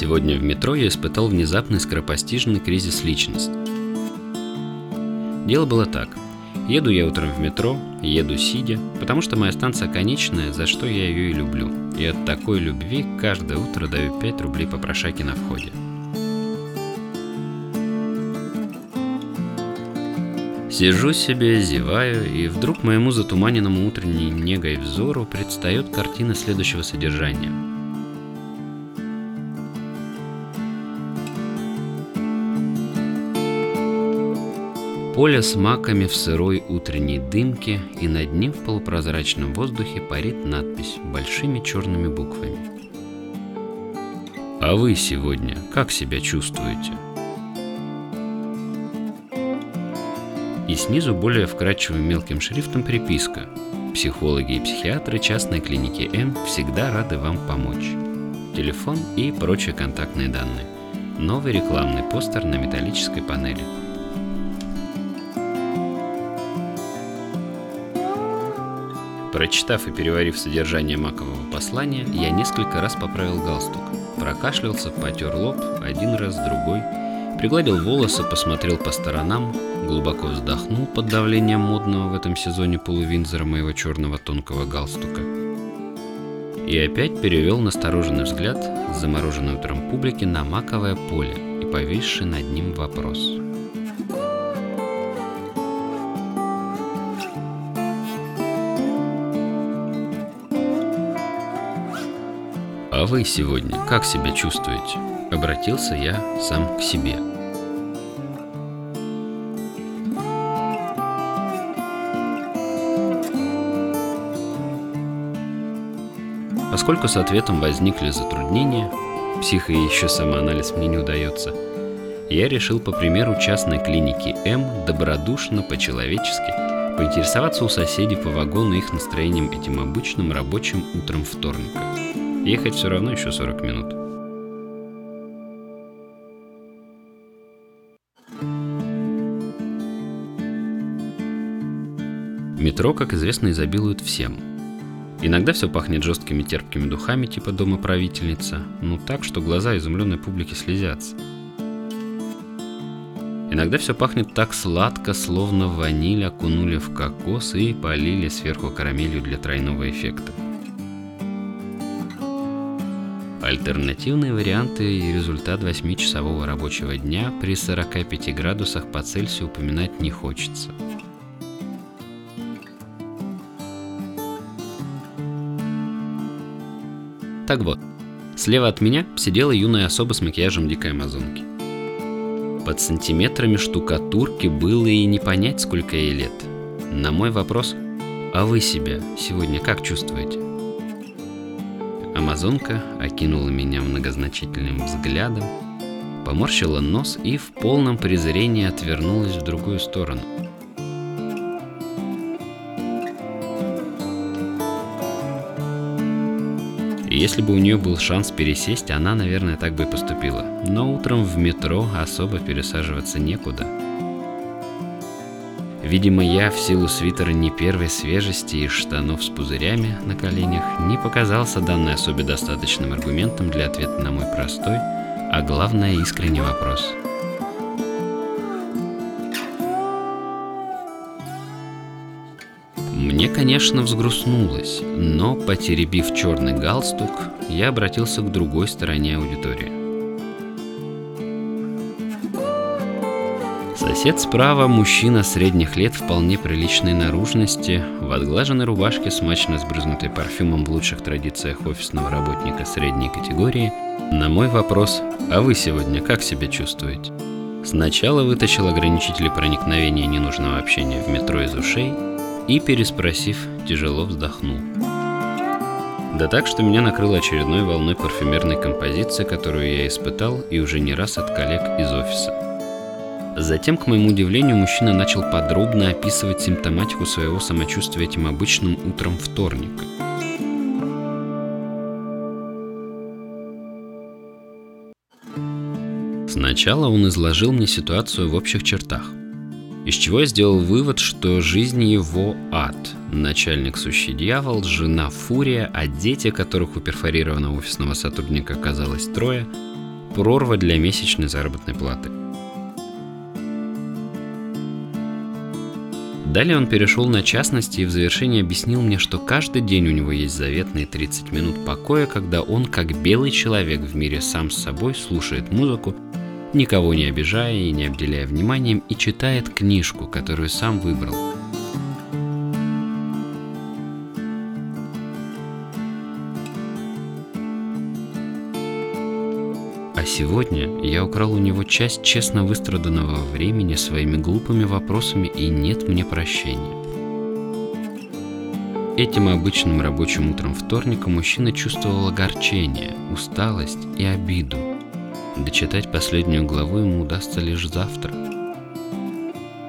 Сегодня в метро я испытал внезапный скоропостижный кризис личности. Дело было так. Еду я утром в метро, еду сидя, потому что моя станция конечная, за что я ее и люблю. И от такой любви каждое утро даю 5 рублей по прошаке на входе. Сижу себе, зеваю, и вдруг моему затуманенному утренней негой взору предстает картина следующего содержания – Поле с маками в сырой утренней дымке, и над ним в полупрозрачном воздухе парит надпись большими черными буквами. А вы сегодня как себя чувствуете? И снизу более вкрадчивым мелким шрифтом приписка. Психологи и психиатры частной клиники М всегда рады вам помочь. Телефон и прочие контактные данные. Новый рекламный постер на металлической панели. Прочитав и переварив содержание макового послания, я несколько раз поправил галстук. Прокашлялся, потер лоб, один раз, другой. Пригладил волосы, посмотрел по сторонам, глубоко вздохнул под давлением модного в этом сезоне полувинзора моего черного тонкого галстука. И опять перевел настороженный взгляд с замороженной утром публики на маковое поле и повисший над ним вопрос – «А вы сегодня как себя чувствуете?» Обратился я сам к себе. Поскольку с ответом возникли затруднения, психо и еще самоанализ мне не удается, я решил по примеру частной клиники М добродушно, по-человечески поинтересоваться у соседей по вагону их настроением этим обычным рабочим утром вторника – Ехать все равно еще 40 минут. Метро, как известно, изобилует всем. Иногда все пахнет жесткими терпкими духами типа дома правительница, ну так, что глаза изумленной публики слезятся. Иногда все пахнет так сладко, словно ваниль окунули в кокос и полили сверху карамелью для тройного эффекта. Альтернативные варианты и результат 8-часового рабочего дня при 45 градусах по Цельсию упоминать не хочется. Так вот, слева от меня сидела юная особа с макияжем дикой амазонки. Под сантиметрами штукатурки было и не понять, сколько ей лет. На мой вопрос «А вы себя сегодня как чувствуете?» Амазонка окинула меня многозначительным взглядом, поморщила нос и в полном презрении отвернулась в другую сторону. Если бы у нее был шанс пересесть, она, наверное, так бы и поступила. Но утром в метро особо пересаживаться некуда – Видимо, я в силу свитера не первой свежести и штанов с пузырями на коленях не показался данной особе достаточным аргументом для ответа на мой простой, а главное искренний вопрос. Мне, конечно, взгрустнулось, но, потеребив черный галстук, я обратился к другой стороне аудитории. Сосед справа – мужчина средних лет вполне приличной наружности, в отглаженной рубашке, смачно сбрызнутой парфюмом в лучших традициях офисного работника средней категории. На мой вопрос «А вы сегодня как себя чувствуете?» Сначала вытащил ограничители проникновения ненужного общения в метро из ушей и, переспросив, тяжело вздохнул. Да так, что меня накрыло очередной волной парфюмерной композиции, которую я испытал и уже не раз от коллег из офиса. Затем, к моему удивлению, мужчина начал подробно описывать симптоматику своего самочувствия этим обычным утром вторника. Сначала он изложил мне ситуацию в общих чертах, из чего я сделал вывод, что жизнь его ад. Начальник сущий дьявол, жена фурия, а дети, которых у перфорированного офисного сотрудника оказалось трое – прорва для месячной заработной платы. Далее он перешел на частности и в завершении объяснил мне, что каждый день у него есть заветные 30 минут покоя, когда он, как белый человек в мире сам с собой, слушает музыку, никого не обижая и не обделяя вниманием, и читает книжку, которую сам выбрал – А сегодня я украл у него часть честно выстраданного времени своими глупыми вопросами, и нет мне прощения. Этим обычным рабочим утром вторника мужчина чувствовал огорчение, усталость и обиду. Дочитать последнюю главу ему удастся лишь завтра.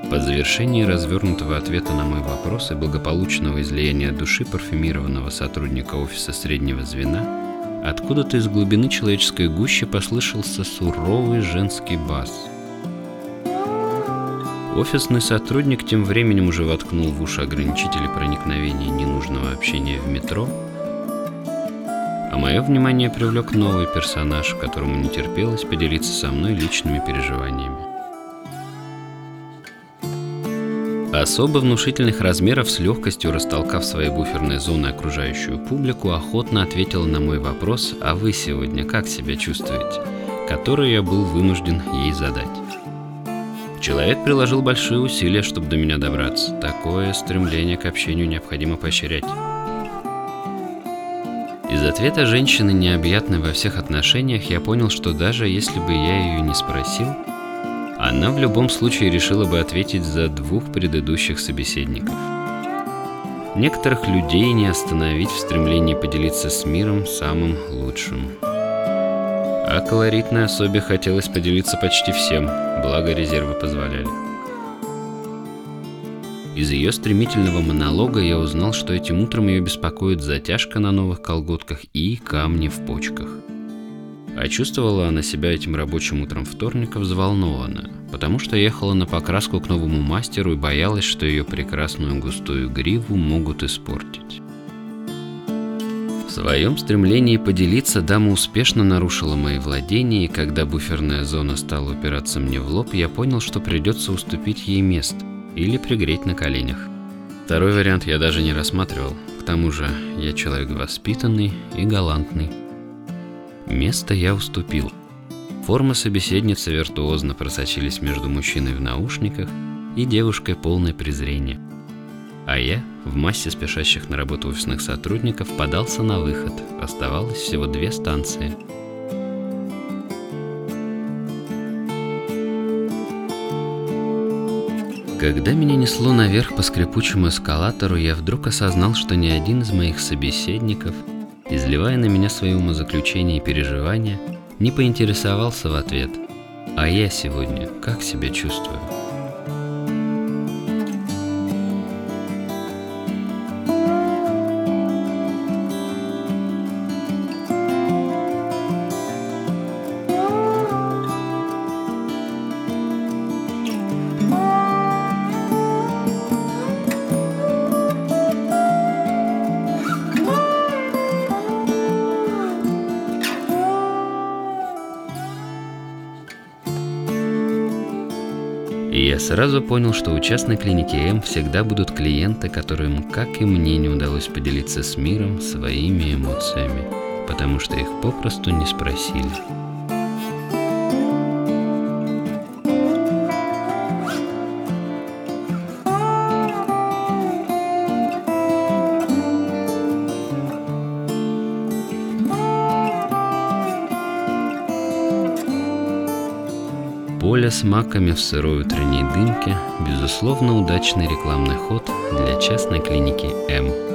По завершении развернутого ответа на мой вопрос и благополучного излияния души парфюмированного сотрудника офиса среднего звена – Откуда-то из глубины человеческой гущи послышался суровый женский бас. Офисный сотрудник тем временем уже воткнул в уши ограничители проникновения ненужного общения в метро, а мое внимание привлек новый персонаж, которому не терпелось поделиться со мной личными переживаниями. Особо внушительных размеров с легкостью растолкав своей буферной зоны окружающую публику, охотно ответила на мой вопрос «А вы сегодня как себя чувствуете?», который я был вынужден ей задать. Человек приложил большие усилия, чтобы до меня добраться. Такое стремление к общению необходимо поощрять. Из ответа женщины, необъятной во всех отношениях, я понял, что даже если бы я ее не спросил, она в любом случае решила бы ответить за двух предыдущих собеседников. Некоторых людей не остановить в стремлении поделиться с миром самым лучшим. А колоритной особе хотелось поделиться почти всем, благо резервы позволяли. Из ее стремительного монолога я узнал, что этим утром ее беспокоит затяжка на новых колготках и камни в почках – а чувствовала она себя этим рабочим утром вторника взволнованно, потому что ехала на покраску к новому мастеру и боялась, что ее прекрасную густую гриву могут испортить. В своем стремлении поделиться дама успешно нарушила мои владения, и когда буферная зона стала упираться мне в лоб, я понял, что придется уступить ей место или пригреть на коленях. Второй вариант я даже не рассматривал, к тому же я человек воспитанный и галантный. Место я уступил. Формы собеседницы виртуозно просочились между мужчиной в наушниках и девушкой полной презрения. А я, в массе спешащих на работу офисных сотрудников, подался на выход. Оставалось всего две станции. Когда меня несло наверх по скрипучему эскалатору, я вдруг осознал, что ни один из моих собеседников – изливая на меня свои умозаключения и переживания, не поинтересовался в ответ, а я сегодня как себя чувствую. Сразу понял, что у частной клиники М всегда будут клиенты, которым, как и мне, не удалось поделиться с миром своими эмоциями, потому что их попросту не спросили. Поле с маками в сырой утренней дымке – безусловно удачный рекламный ход для частной клиники М.